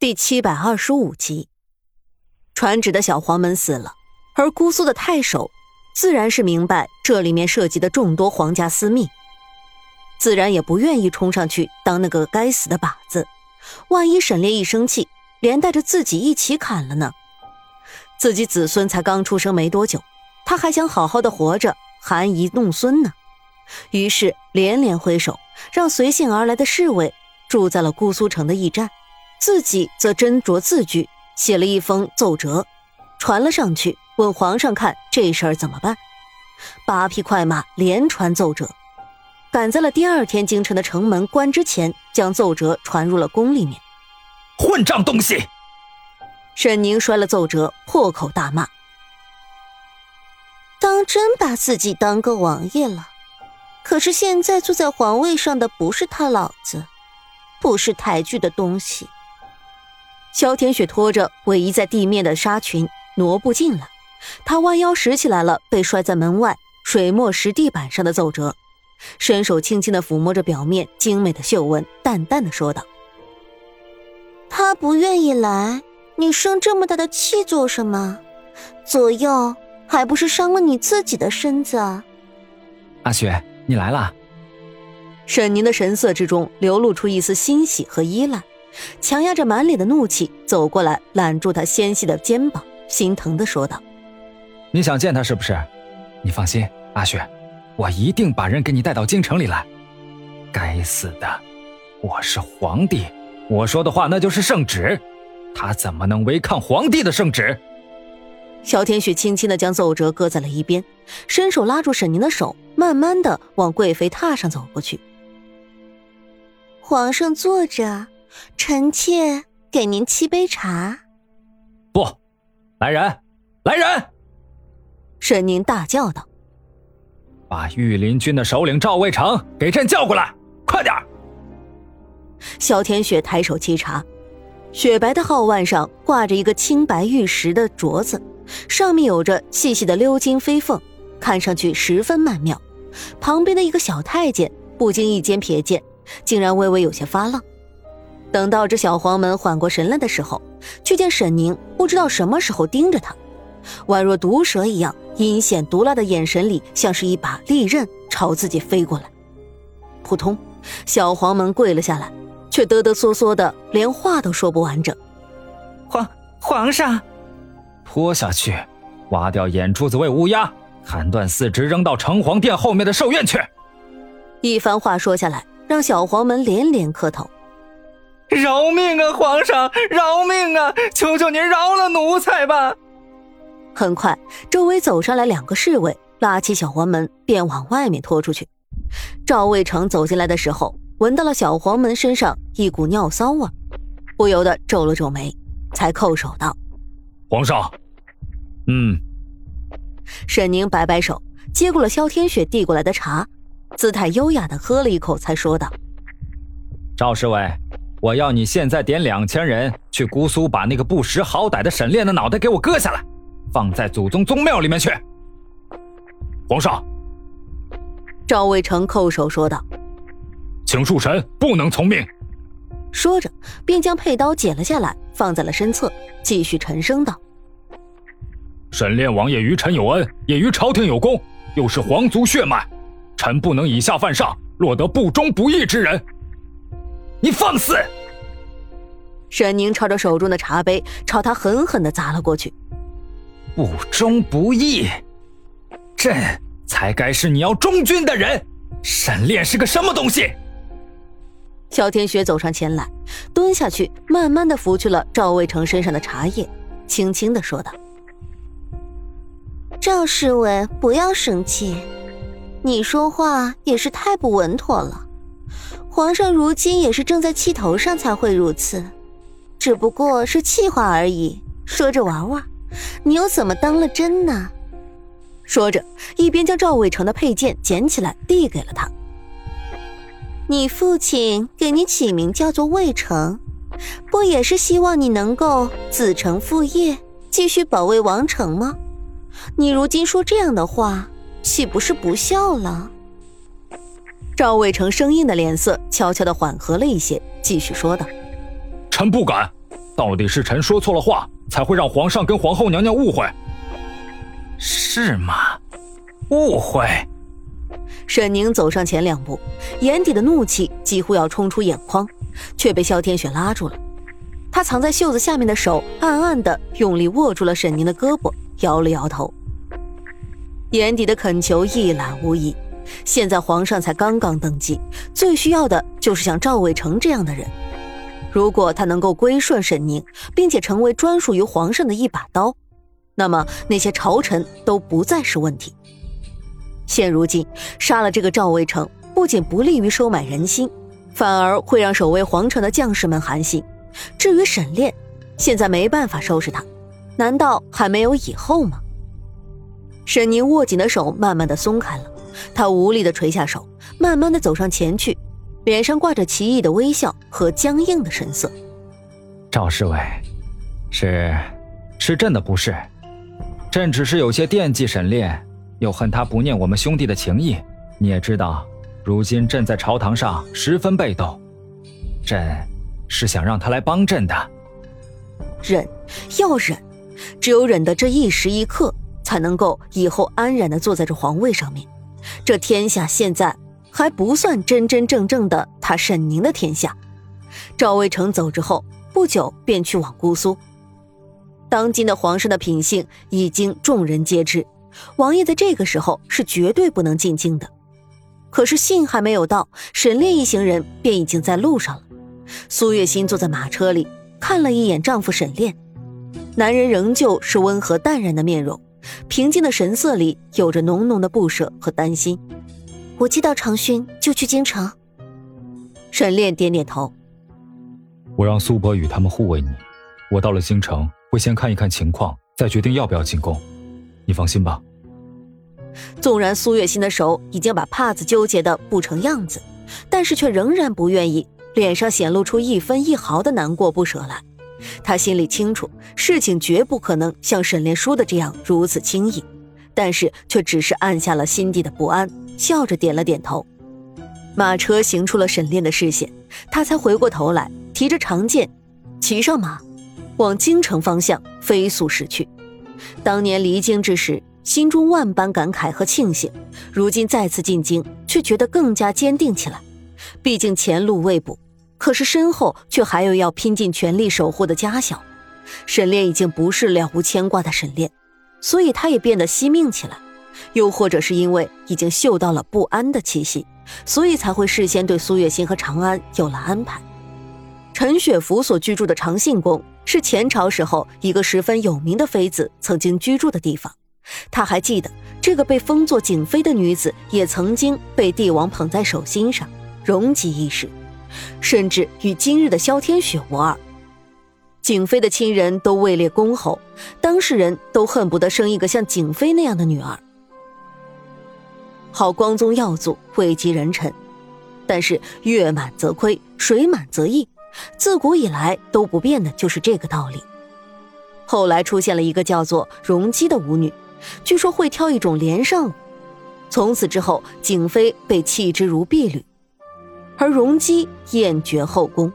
第七百二十五集，传旨的小黄门死了，而姑苏的太守自然是明白这里面涉及的众多皇家私密，自然也不愿意冲上去当那个该死的靶子。万一沈烈一生气，连带着自己一起砍了呢？自己子孙才刚出生没多久，他还想好好的活着，含饴弄孙呢。于是连连挥手，让随信而来的侍卫住在了姑苏城的驿站。自己则斟酌字句，写了一封奏折，传了上去，问皇上看这事儿怎么办。八匹快马连传奏折，赶在了第二天京城的城门关之前，将奏折传入了宫里面。混账东西！沈宁摔了奏折，破口大骂：“当真把自己当个王爷了？可是现在坐在皇位上的不是他老子，不是抬举的东西。”萧天雪拖着尾移在地面的纱裙挪步进来，他弯腰拾起来了被摔在门外水墨石地板上的奏折，伸手轻轻的抚摸着表面精美的绣纹，淡淡的说道：“他不愿意来，你生这么大的气做什么？左右还不是伤了你自己的身子？”阿雪，你来了。沈宁的神色之中流露出一丝欣喜和依赖。强压着满脸的怒气走过来，揽住他纤细的肩膀，心疼的说道：“你想见他是不是？你放心，阿雪，我一定把人给你带到京城里来。该死的，我是皇帝，我说的话那就是圣旨，他怎么能违抗皇帝的圣旨？”萧天雪轻轻的将奏折搁在了一边，伸手拉住沈宁的手，慢慢的往贵妃榻上走过去。皇上坐着。臣妾给您沏杯茶。不，来人，来人！沈宁大叫道：“把御林军的首领赵卫成给朕叫过来，快点！”萧天雪抬手沏茶，雪白的皓腕上挂着一个青白玉石的镯子，上面有着细细的鎏金飞凤，看上去十分曼妙。旁边的一个小太监不经意间瞥见，竟然微微有些发愣。等到这小黄门缓过神来的时候，却见沈宁不知道什么时候盯着他，宛若毒蛇一样阴险毒辣的眼神里，像是一把利刃朝自己飞过来。扑通，小黄门跪了下来，却哆哆嗦嗦的，连话都说不完整。皇皇上，拖下去，挖掉眼珠子喂乌鸦，砍断四肢扔到城隍殿后面的寿院去。一番话说下来，让小黄门连连磕头。饶命啊，皇上！饶命啊！求求您饶了奴才吧！很快，周围走上来两个侍卫，拉起小黄门便往外面拖出去。赵卫成走进来的时候，闻到了小黄门身上一股尿骚味，不由得皱了皱眉，才叩首道：“皇上。”嗯。沈宁摆摆手，接过了萧天雪递过来的茶，姿态优雅的喝了一口，才说道：“赵侍卫。”我要你现在点两千人去姑苏，把那个不识好歹的沈炼的脑袋给我割下来，放在祖宗宗庙里面去。皇上，赵卫成叩首说道：“请恕臣不能从命。”说着，便将佩刀解了下来，放在了身侧，继续沉声道：“沈炼王爷于臣有恩，也于朝廷有功，又是皇族血脉，臣不能以下犯上，落得不忠不义之人。”你放肆！沈宁朝着手中的茶杯，朝他狠狠的砸了过去。不忠不义，朕才该是你要忠君的人。沈炼是个什么东西？萧天雪走上前来，蹲下去，慢慢的拂去了赵卫成身上的茶叶，轻轻的说道：“赵侍卫，不要生气，你说话也是太不稳妥了。”皇上如今也是正在气头上才会如此，只不过是气话而已，说着玩玩，你又怎么当了真呢？说着，一边将赵伟成的佩剑捡起来递给了他。你父亲给你起名叫做魏成，不也是希望你能够子承父业，继续保卫王城吗？你如今说这样的话，岂不是不孝了？赵卫成生硬的脸色悄悄的缓和了一些，继续说道：“臣不敢，到底是臣说错了话，才会让皇上跟皇后娘娘误会。是吗？误会。沈宁走上前两步，眼底的怒气几乎要冲出眼眶，却被萧天雪拉住了。他藏在袖子下面的手暗暗的用力握住了沈宁的胳膊，摇了摇头，眼底的恳求一览无遗。现在皇上才刚刚登基，最需要的就是像赵伟成这样的人。如果他能够归顺沈宁，并且成为专属于皇上的一把刀，那么那些朝臣都不再是问题。现如今杀了这个赵卫成，不仅不利于收买人心，反而会让守卫皇城的将士们寒心。至于沈炼，现在没办法收拾他，难道还没有以后吗？沈宁握紧的手慢慢的松开了，他无力的垂下手，慢慢的走上前去，脸上挂着奇异的微笑和僵硬的神色。赵侍卫，是，是朕的不是，朕只是有些惦记沈炼。又恨他不念我们兄弟的情谊，你也知道，如今朕在朝堂上十分被动，朕是想让他来帮朕的。忍，要忍，只有忍的这一时一刻，才能够以后安然的坐在这皇位上面。这天下现在还不算真真正正的他沈宁的天下。赵魏成走之后不久便去往姑苏。当今的皇上的品性已经众人皆知。王爷在这个时候是绝对不能进京的，可是信还没有到，沈炼一行人便已经在路上了。苏月心坐在马车里，看了一眼丈夫沈炼，男人仍旧是温和淡然的面容，平静的神色里有着浓浓的不舍和担心。我接到长勋就去京城。沈炼点点头。我让苏伯与他们护卫你，我到了京城会先看一看情况，再决定要不要进宫。你放心吧。纵然苏月心的手已经把帕子纠结的不成样子，但是却仍然不愿意，脸上显露出一分一毫的难过不舍来。他心里清楚，事情绝不可能像沈炼说的这样如此轻易，但是却只是按下了心底的不安，笑着点了点头。马车行出了沈炼的视线，他才回过头来，提着长剑，骑上马，往京城方向飞速驶去。当年离京之时，心中万般感慨和庆幸；如今再次进京，却觉得更加坚定起来。毕竟前路未卜，可是身后却还有要拼尽全力守护的家小。沈炼已经不是了无牵挂的沈炼，所以他也变得惜命起来。又或者是因为已经嗅到了不安的气息，所以才会事先对苏月心和长安有了安排。陈雪芙所居住的长信宫。是前朝时候一个十分有名的妃子曾经居住的地方，他还记得这个被封作景妃的女子也曾经被帝王捧在手心上，荣极一时，甚至与今日的萧天雪无二。景妃的亲人都位列公侯，当事人都恨不得生一个像景妃那样的女儿。好光宗耀祖，位极人臣，但是月满则亏，水满则溢。自古以来都不变的就是这个道理。后来出现了一个叫做容姬的舞女，据说会跳一种连上舞。从此之后，景妃被弃之如敝履，而容姬厌绝后宫。